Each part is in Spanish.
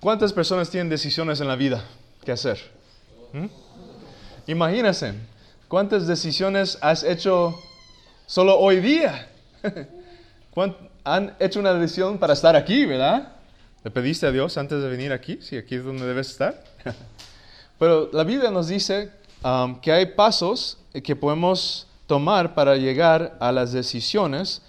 ¿Cuántas personas tienen decisiones en la vida que hacer? ¿Mm? Imagínense, ¿cuántas decisiones has hecho solo hoy día? han hecho una decisión para estar aquí, ¿verdad? ¿Le pediste a Dios antes de venir aquí? Sí, aquí es donde debes estar. Pero la Biblia nos dice um, que hay pasos que podemos tomar para llegar a las decisiones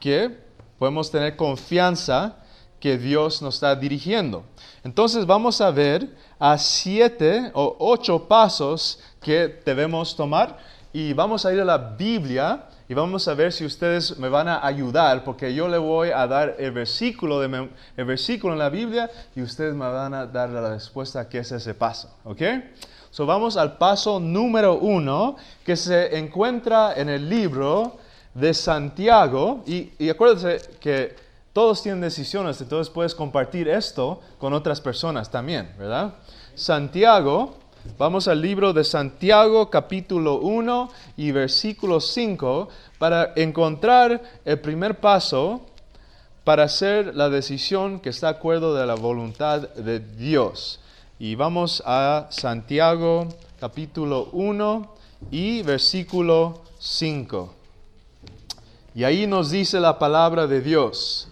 que podemos tener confianza que Dios nos está dirigiendo. Entonces vamos a ver a siete o ocho pasos que debemos tomar y vamos a ir a la Biblia y vamos a ver si ustedes me van a ayudar, porque yo le voy a dar el versículo, de, el versículo en la Biblia y ustedes me van a dar la respuesta a qué es ese paso. ¿Ok? So vamos al paso número uno que se encuentra en el libro de Santiago. Y, y acuérdense que todos tienen decisiones, entonces puedes compartir esto con otras personas también, ¿verdad? Santiago Vamos al libro de Santiago capítulo 1 y versículo 5 para encontrar el primer paso para hacer la decisión que está de acuerdo de la voluntad de Dios. Y vamos a Santiago capítulo 1 y versículo 5. Y ahí nos dice la palabra de Dios.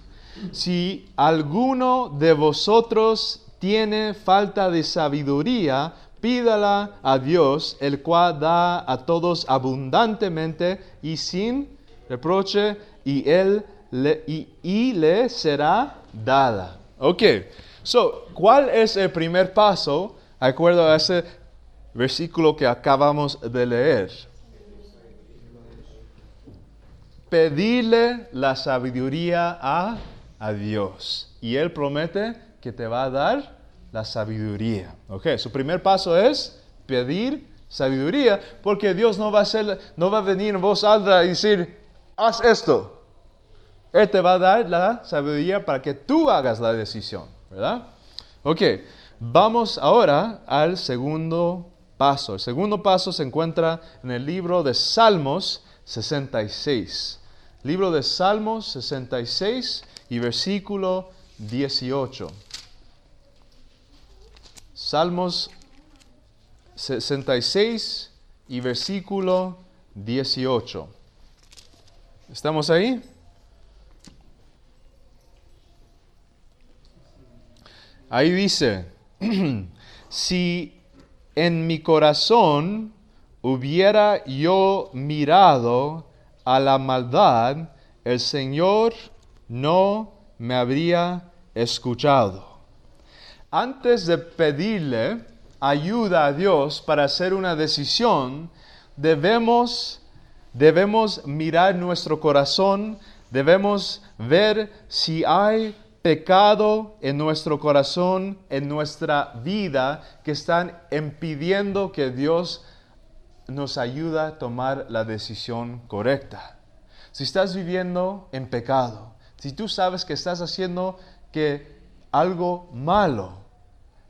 Si alguno de vosotros tiene falta de sabiduría, pídala a Dios, el cual da a todos abundantemente y sin reproche, y, él le, y, le será dada. Ok, so, ¿cuál es el primer paso, acuerdo a ese versículo que acabamos de leer? Pedirle la sabiduría a, a Dios. Y Él promete que te va a dar la sabiduría. Ok, su primer paso es pedir sabiduría, porque Dios no va a, ser, no va a venir en voz alta y decir, haz esto. Él te va a dar la sabiduría para que tú hagas la decisión, ¿verdad? Ok, vamos ahora al segundo paso. El segundo paso se encuentra en el libro de Salmos 66. Libro de Salmos 66 y versículo 18. Salmos 66 y versículo 18. ¿Estamos ahí? Ahí dice, si en mi corazón hubiera yo mirado a la maldad, el Señor no me habría escuchado antes de pedirle ayuda a Dios para hacer una decisión, debemos, debemos mirar nuestro corazón, debemos ver si hay pecado en nuestro corazón, en nuestra vida, que están impidiendo que Dios nos ayude a tomar la decisión correcta. Si estás viviendo en pecado, si tú sabes que estás haciendo que algo malo.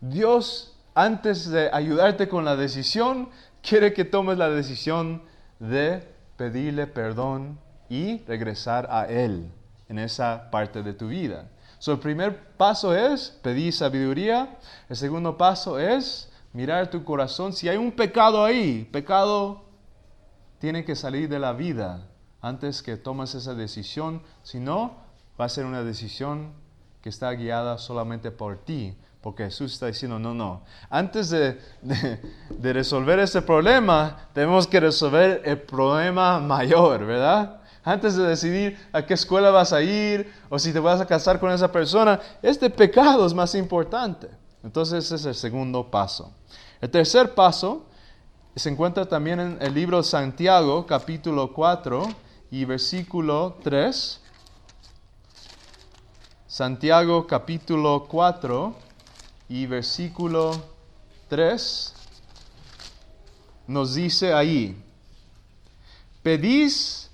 Dios, antes de ayudarte con la decisión, quiere que tomes la decisión de pedirle perdón y regresar a Él en esa parte de tu vida. So, el primer paso es pedir sabiduría. El segundo paso es mirar tu corazón. Si hay un pecado ahí, pecado tiene que salir de la vida antes que tomes esa decisión. Si no, va a ser una decisión que está guiada solamente por ti, porque Jesús está diciendo, no, no, antes de, de, resolver ese problema, tenemos que resolver el problema mayor, ¿verdad? Antes de decidir a qué escuela vas a ir o si te vas a casar con esa persona, este pecado es más importante. Entonces ese es el segundo paso. El tercer paso se encuentra también en el libro Santiago, capítulo 4 y versículo 3. Santiago capítulo 4 y versículo 3 nos dice ahí, pedís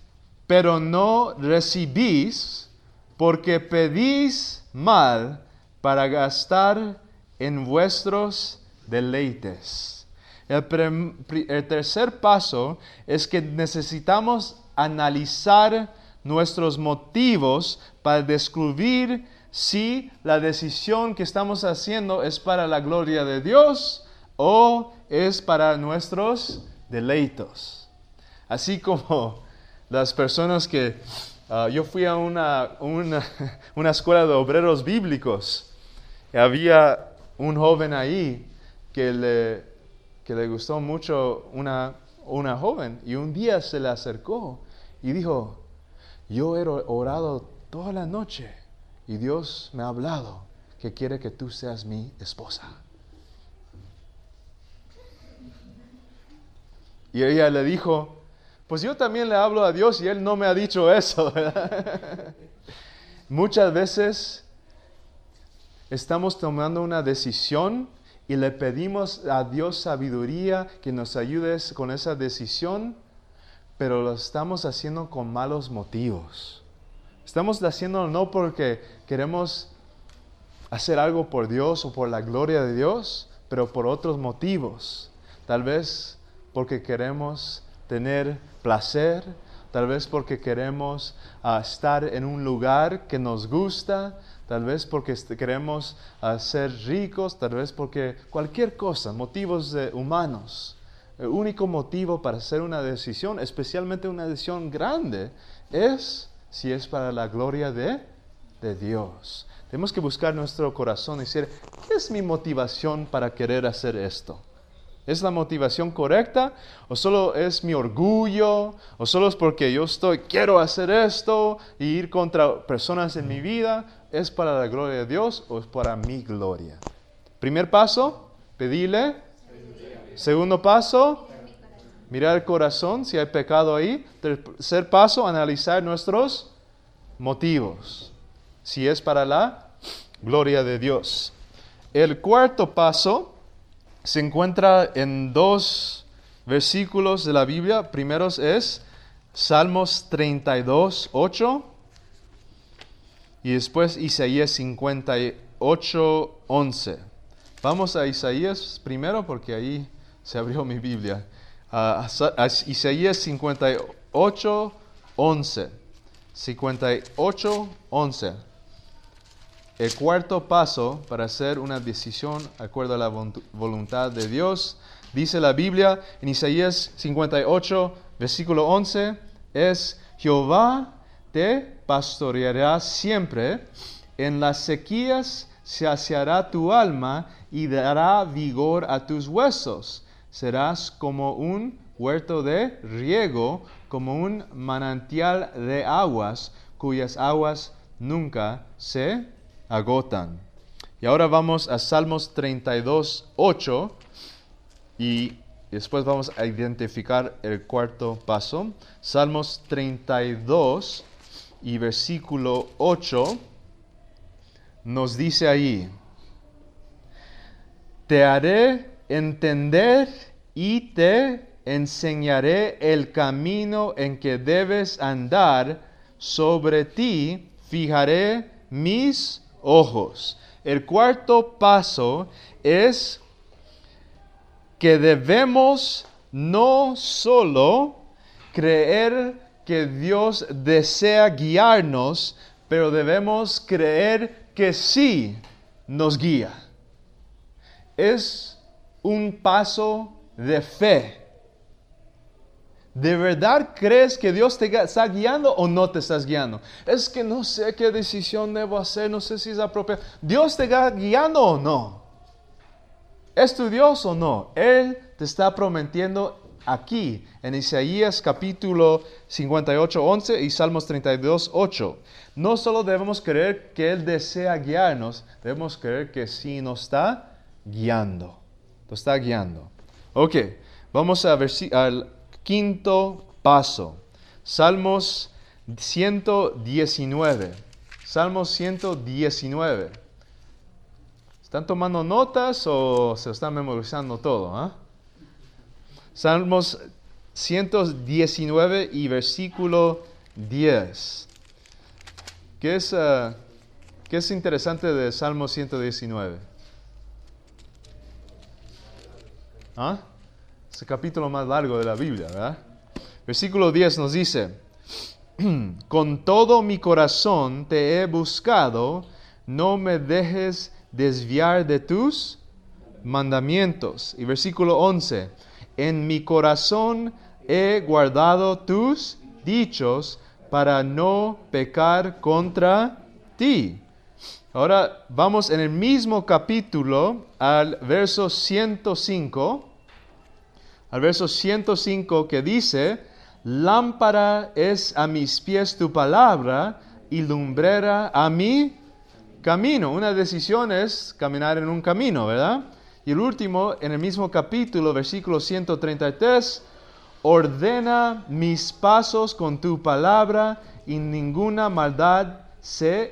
pero no recibís porque pedís mal para gastar en vuestros deleites. El, el, tercer paso es que necesitamos analizar nuestros motivos para descubrir si la decisión que estamos haciendo es para la gloria de Dios o es para nuestros deleitos. Así como las personas que ah, yo fui a una, una, una, escuela de obreros bíblicos. Y había un joven ahí que le, que le gustó mucho una, una joven y un día se le acercó y dijo, yo he orado toda la noche y Dios me ha hablado que quiere que tú seas mi esposa. Y ella le dijo, pues yo también le hablo a Dios y Él no me ha dicho eso. Muchas veces estamos tomando una decisión y le pedimos a Dios sabiduría que nos ayude con esa decisión, pero lo estamos haciendo con malos motivos. Estamos haciéndolo no porque queremos hacer algo por Dios o por la gloria de Dios, pero por otros motivos. Tal vez porque queremos tener placer, tal vez porque queremos ah, estar en un lugar que nos gusta, tal vez porque queremos ah, ser ricos, tal vez porque cualquier cosa, motivos humanos. El único motivo para hacer una decisión, especialmente una decisión grande, es si es para la gloria de, de Dios. Tenemos que buscar nuestro corazón y decir, ¿qué es mi motivación para querer hacer esto? ¿Es la motivación correcta? ¿O solo es mi orgullo? ¿O solo es porque yo estoy, quiero hacer esto y ir contra personas en mi vida? ¿Es para la gloria de Dios o es para mi gloria? Primer paso, pedirle. Segundo paso, mirar el corazón si hay pecado ahí. Tercer paso, analizar nuestros motivos. Si es para la gloria de Dios. El cuarto paso se encuentra en dos versículos de la Biblia. Primeros es Salmos 32, 8 y después Isaías 58, 11. Vamos a Isaías primero porque ahí se abrió mi Biblia. a Isaías 58, 11. 58, 11. El cuarto paso para hacer una decisión acuerdo a la voluntad de Dios, dice la Biblia en Isaías 58, versículo 11, es Jehová te pastoreará siempre, en las sequías saciará tu alma y dará vigor a tus huesos. Serás como un huerto de riego, como un manantial de aguas, cuyas aguas nunca se agotan. Y ahora vamos a Salmos 32, 8 y después vamos a identificar el cuarto paso. Salmos 32 y versículo 8 nos dice ahí, te haré entender y te enseñaré el camino en que debes andar, sobre ti fijaré mis ojos. El cuarto paso es que debemos no solo creer que Dios desea guiarnos, pero debemos creer que sí nos guía. Es un paso de fe. ¿De verdad crees que Dios te está guiando o no te estás guiando? Es que no sé qué decisión debo hacer, no sé si es apropiada. ¿Dios te está guiando o no? ¿Es tu Dios o no? Él te está prometiendo aquí en Isaías capítulo 58, 11 y Salmos 32, 8. No solo debemos creer que Él desea guiarnos, debemos creer que sí nos está guiando. Nos está guiando. Ok, vamos a al Quinto paso. Salmos 119. Salmos 119. ¿Están tomando notas o se están memorizando todo? Ah? Salmos 119 y versículo 10. ¿Qué es, uh, ¿Qué es interesante de Salmo 119? ¿Ah? Es el capítulo más largo de la Biblia, ¿verdad? Versículo 10 nos dice, con todo mi corazón te he buscado, no me dejes desviar de tus mandamientos. Y versículo 11, en mi corazón he guardado tus dichos para no pecar contra ti. Ahora vamos en el mismo capítulo al verso 105, al verso 105 que dice, lámpara es a mis pies tu palabra y lumbrera a mi camino. Una decisión es caminar en un camino, ¿verdad? Y el último, en el mismo capítulo, versículo 133, ordena mis pasos con tu palabra y ninguna maldad se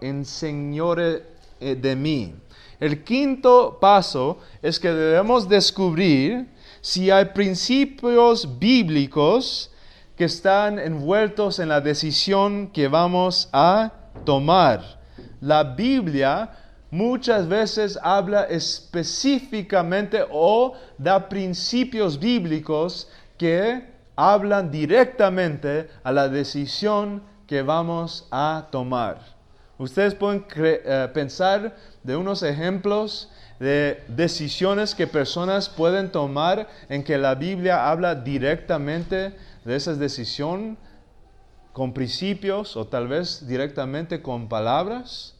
enseñore eh, de mí. El quinto paso es que debemos descubrir si hay principios bíblicos que están envueltos en la decisión que vamos a tomar. La Biblia muchas veces habla específicamente o da principios bíblicos que hablan directamente a la decisión que vamos a tomar. Ustedes pueden eh, pensar de unos ejemplos de decisiones que personas pueden tomar en que la Biblia habla directamente de esas decisiones con principios o tal vez directamente con palabras.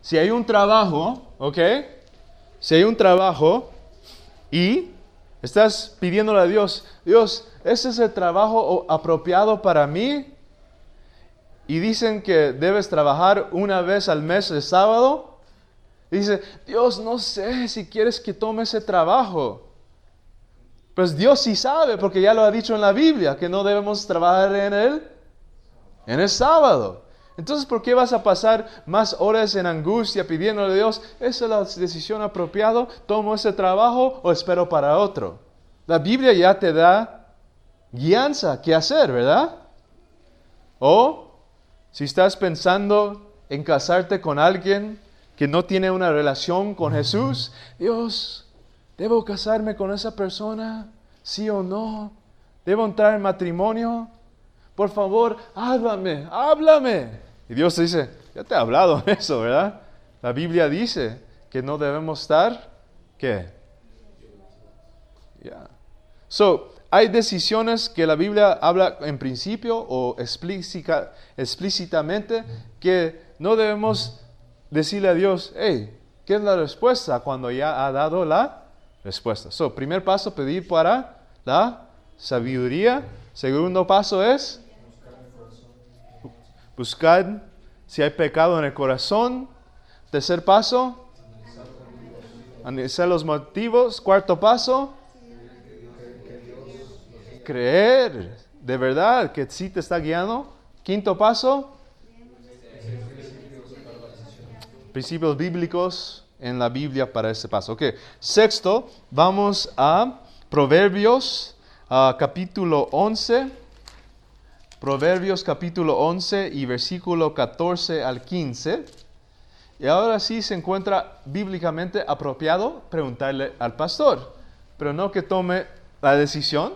Si hay un trabajo, ¿ok? Si hay un trabajo y estás pidiéndole a Dios, Dios, ¿ese es el trabajo apropiado para mí? Y dicen que debes trabajar una vez al mes el sábado. dice, Dios, no sé si quieres que tome ese trabajo. Pues Dios sí sabe, porque ya lo ha dicho en la Biblia, que no debemos trabajar en él en el sábado. Entonces, ¿por qué vas a pasar más horas en angustia pidiéndole a Dios, esa es la decisión apropiada, tomo ese trabajo o espero para otro? La Biblia ya te da guianza qué hacer, ¿verdad? O si estás pensando en casarte con alguien que no tiene una relación con Jesús, Dios, ¿debo casarme con esa persona? ¿Sí o no? ¿Debo entrar en matrimonio? Por favor, háblame, háblame. Y Dios dice, ya te he hablado eso, ¿verdad? La Biblia dice que no debemos estar, ¿qué? Ya. So, hay decisiones que la Biblia habla en principio o explícitamente que no debemos decirle a Dios, hey, ¿qué es la respuesta cuando ya ha dado la respuesta? So, primer paso, pedir para la sabiduría. Segundo paso es buscar si hay pecado en el corazón. Tercer paso, analizar los motivos. Cuarto paso, creer de verdad que sí te está guiando. Quinto paso, principios bíblicos en la Biblia para ese paso. Ok, sexto, vamos a Proverbios capítulo 11. Proverbios capítulo 11 y versículo 14 al 15. Y ahora sí se encuentra bíblicamente apropiado preguntarle al pastor, pero no que tome la decisión,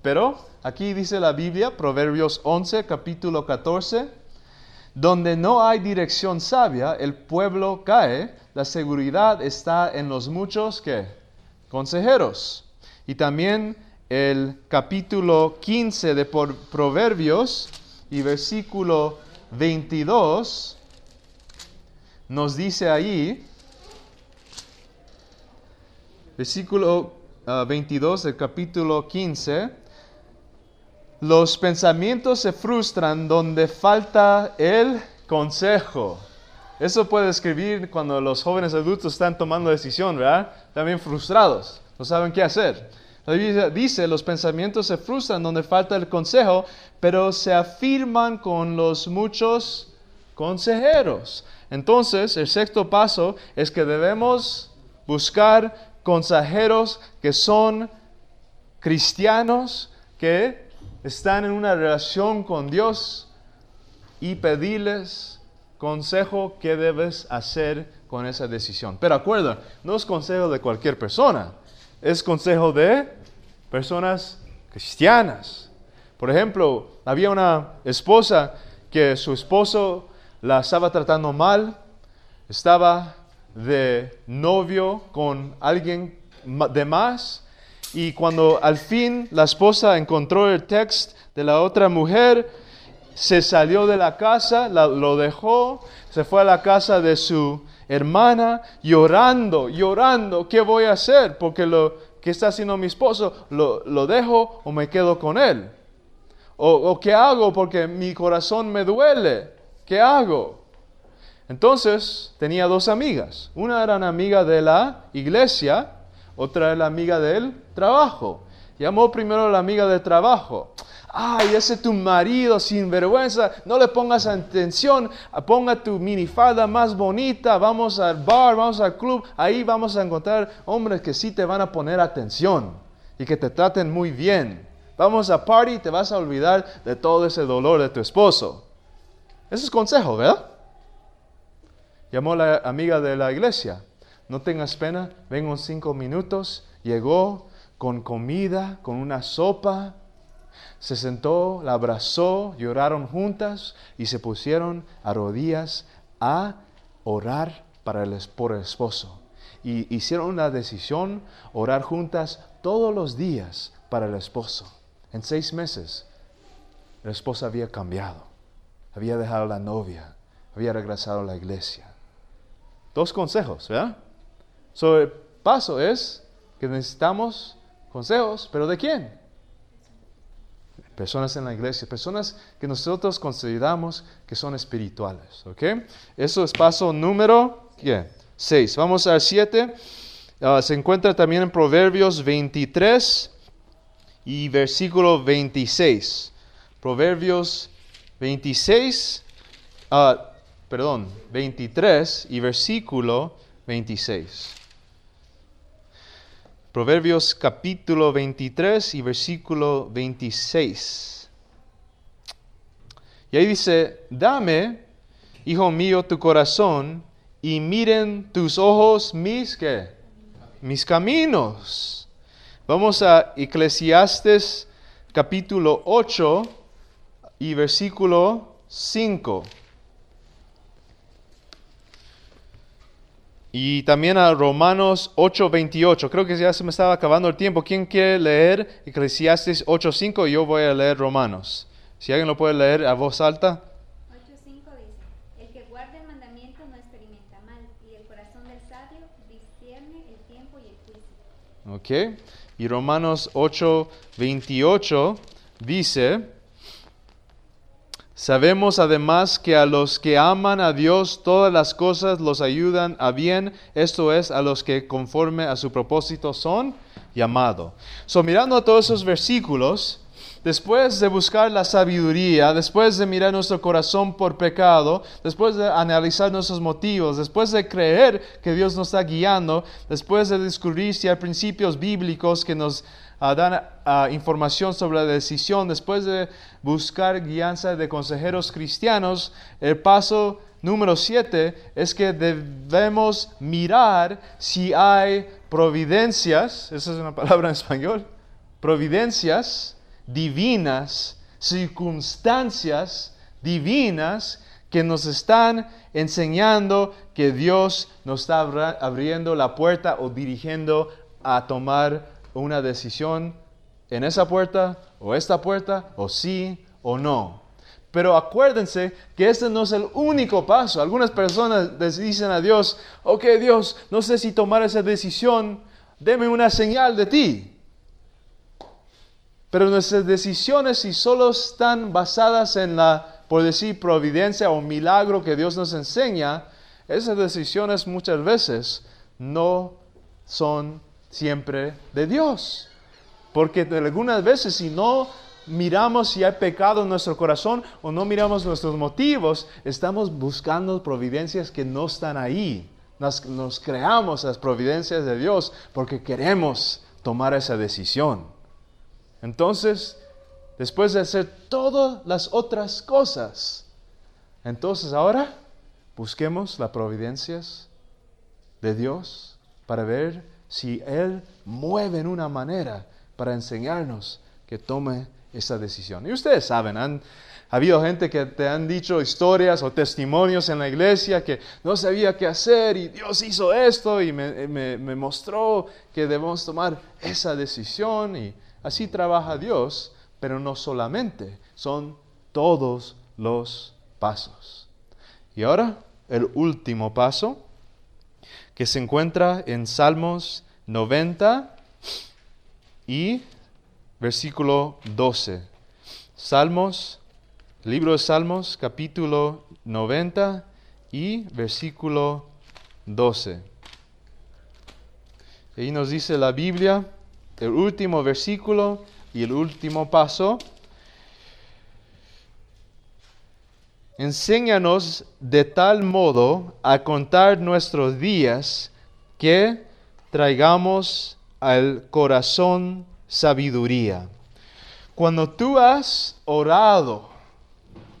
pero aquí dice la Biblia, Proverbios 11, capítulo 14, donde no hay dirección sabia, el pueblo cae, la seguridad está en los muchos que consejeros. Y también el capítulo 15 de Proverbios y versículo 22 nos dice ahí, versículo 22 ah, del capítulo 15, los pensamientos se frustran donde falta el consejo. Eso puede escribir cuando los jóvenes adultos están tomando decisión, ¿verdad? También frustrados, no saben qué hacer. La Biblia dice, los pensamientos se frustran donde falta el consejo, pero se afirman con los muchos consejeros. Entonces, el sexto paso es que debemos buscar consejeros que son cristianos, que están en una relación con Dios y pedirles consejo qué debes hacer con esa decisión. Pero acuerda, no es consejo de cualquier persona, es consejo de personas cristianas. Por ejemplo, había una esposa que su esposo la estaba tratando mal, estaba de novio con alguien de más, y cuando al fin la esposa encontró el texto de la otra mujer, se salió de la casa, lo dejó, se fue a la casa de su hermana llorando, llorando, ¿qué voy a hacer? Porque lo que está haciendo mi esposo, lo, lo dejo o me quedo con él. O, o, qué hago porque mi corazón me duele. ¿Qué hago? Entonces tenía dos amigas. Una era una amiga de la iglesia, otra era la amiga del trabajo. Llamó primero a la amiga del trabajo ay, ese es tu marido sin vergüenza, no le pongas atención, ponga tu minifalda más bonita, vamos al bar, vamos al club, ahí vamos a encontrar hombres que sí te van a poner atención y que te traten muy bien. Vamos a party y te vas a olvidar de todo ese dolor de tu esposo. Ese es consejo, ¿verdad? Llamó la amiga de la iglesia. No tengas pena, vengo en cinco minutos. Llegó con comida, con una sopa, se sentó, la abrazó, lloraron juntas y se pusieron a rodillas a orar para el, por el esposo. Y hicieron una decisión, orar juntas todos los días para el esposo. En seis meses, la esposa había cambiado, había dejado la novia, había regresado a la iglesia. Dos consejos, ¿verdad? So, el paso es que necesitamos consejos, pero ¿de quién? Personas en la iglesia, personas que nosotros consideramos que son espirituales. Eso es paso número 6. Vamos al 7. Ah, se encuentra también en Proverbios 23 y versículo 26. Proverbios 26, ah, perdón, 23 y versículo 26. Proverbios capítulo 23 y versículo 26. Y ahí dice, dame, hijo mío, tu corazón y miren tus ojos mis, ¿qué? Mis caminos. Vamos a Eclesiastes capítulo 8 y versículo 5. Y también a Romanos 8:28. Creo que ya se me estaba acabando el tiempo. ¿Quién quiere leer Eclesiastes 8:5? Yo voy a leer Romanos. Si alguien lo puede leer a voz alta. 8:5 dice, el que guarda el mandamiento no experimenta mal, y el corazón del sabio discierne el tiempo y el juicio. Ok. Y Romanos 8:28 dice, Sabemos además que a los que aman a Dios todas las cosas los ayudan a bien, esto es, a los que conforme a su propósito son llamados. So, mirando a todos esos versículos, después de buscar la sabiduría, después de mirar nuestro corazón por pecado, después de analizar nuestros motivos, después de creer que Dios nos está guiando, después de descubrir si hay principios bíblicos que nos uh, dan información sobre la decisión, después de buscar guianza de consejeros cristianos, el paso número siete es que debemos mirar si hay providencias, esa es una palabra en español, providencias divinas, circunstancias divinas que nos están enseñando que Dios nos está abriendo la puerta o dirigiendo a tomar una decisión en esa puerta o esta puerta o sí o no. Pero acuérdense que este no es el único paso. Algunas personas dicen a Dios, ok Dios, no sé si tomar esa decisión, deme una señal de ti. Pero nuestras decisiones, si solo están basadas en la, por decir, providencia o milagro que Dios nos enseña, esas decisiones muchas veces no son siempre de Dios. Porque algunas veces si no miramos si hay pecado en nuestro corazón o no miramos nuestros motivos, estamos buscando providencias que no están ahí. Nos, creamos las providencias de Dios porque queremos tomar esa decisión. Entonces, después de hacer todas las otras cosas, entonces ahora busquemos las providencias de Dios para ver si Él mueve en una manera para enseñarnos que tome esa decisión. Y ustedes saben, han habido gente que te han dicho historias o testimonios en la iglesia que no sabía qué hacer y Dios hizo esto y me, me, me mostró que debemos tomar esa decisión y así trabaja Dios, pero no solamente, son todos los pasos. Y ahora el último paso que se encuentra en Salmos 90 y versículo 12. Salmos, libro de Salmos, capítulo 90 y versículo 12. Ahí nos dice la Biblia, el último versículo y el último paso. Enséñanos de tal modo a contar nuestros días que traigamos al corazón sabiduría. Cuando tú has orado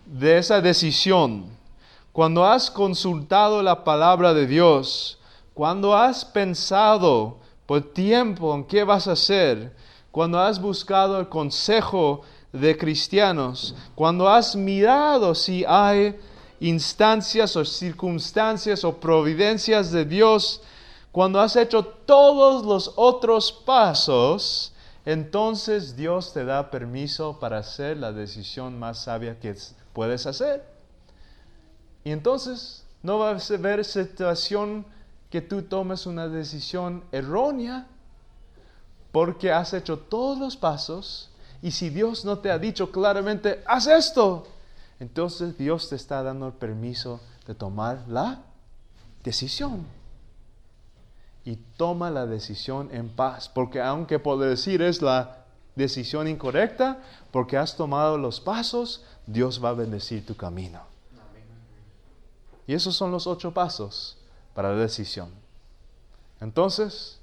de esa decisión, cuando has consultado la palabra de Dios, cuando has pensado por tiempo en qué vas a hacer, cuando has buscado el consejo de cristianos, cuando has mirado si hay instancias o circunstancias o providencias de Dios, cuando has hecho todos los otros pasos, entonces Dios te da permiso para hacer la decisión más sabia que puedes hacer. Y entonces no va a haber situación que tú tomes una decisión errónea porque has hecho todos los pasos y si Dios no te ha dicho claramente, haz esto, entonces Dios te está dando el permiso de tomar la decisión. Y toma la decisión en paz, porque aunque por decir es la decisión incorrecta, porque has tomado los pasos, Dios va a bendecir tu camino. Y esos son los ocho pasos para la decisión. Entonces,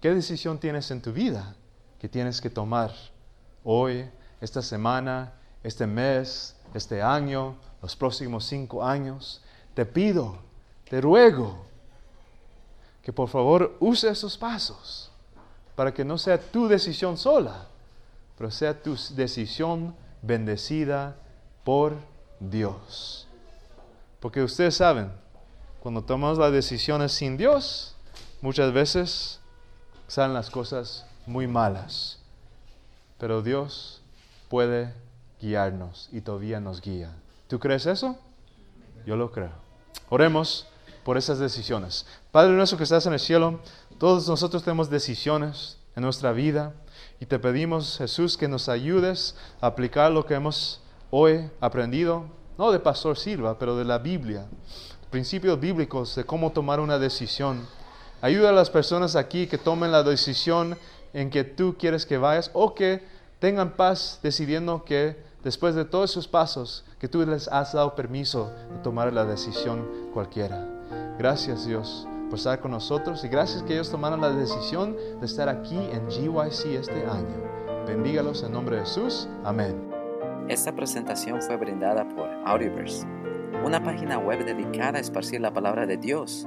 ¿qué decisión tienes en tu vida que tienes que tomar? Hoy, esta semana, este mes, este año, los próximos cinco años. Te pido, te ruego, que por favor use esos pasos para que no sea tu decisión sola, pero sea tu decisión bendecida por Dios. Porque ustedes saben, cuando tomamos las decisiones sin Dios, muchas veces salen las cosas muy malas. Pero Dios puede guiarnos y todavía nos guía. ¿Tú crees eso? Yo lo creo. Oremos por esas decisiones. Padre nuestro que estás en el cielo, todos nosotros tenemos decisiones en nuestra vida y te pedimos, Jesús, que nos ayudes a aplicar lo que hemos hoy aprendido, no de Pastor Silva, pero de la Biblia, principios bíblicos de cómo tomar una decisión. Ayuda a las personas aquí que tomen la decisión en que tú quieres que vayas o que tengan paz decidiendo que después de todos esos pasos que tú les has dado permiso de tomar la decisión cualquiera. Gracias Dios por estar con nosotros y gracias que ellos tomaron la decisión de estar aquí en GYC este año. Bendígalos en nombre de Jesús. Amén. Esta presentación fue brindada por Audioverse, una página web dedicada a esparcir la palabra de Dios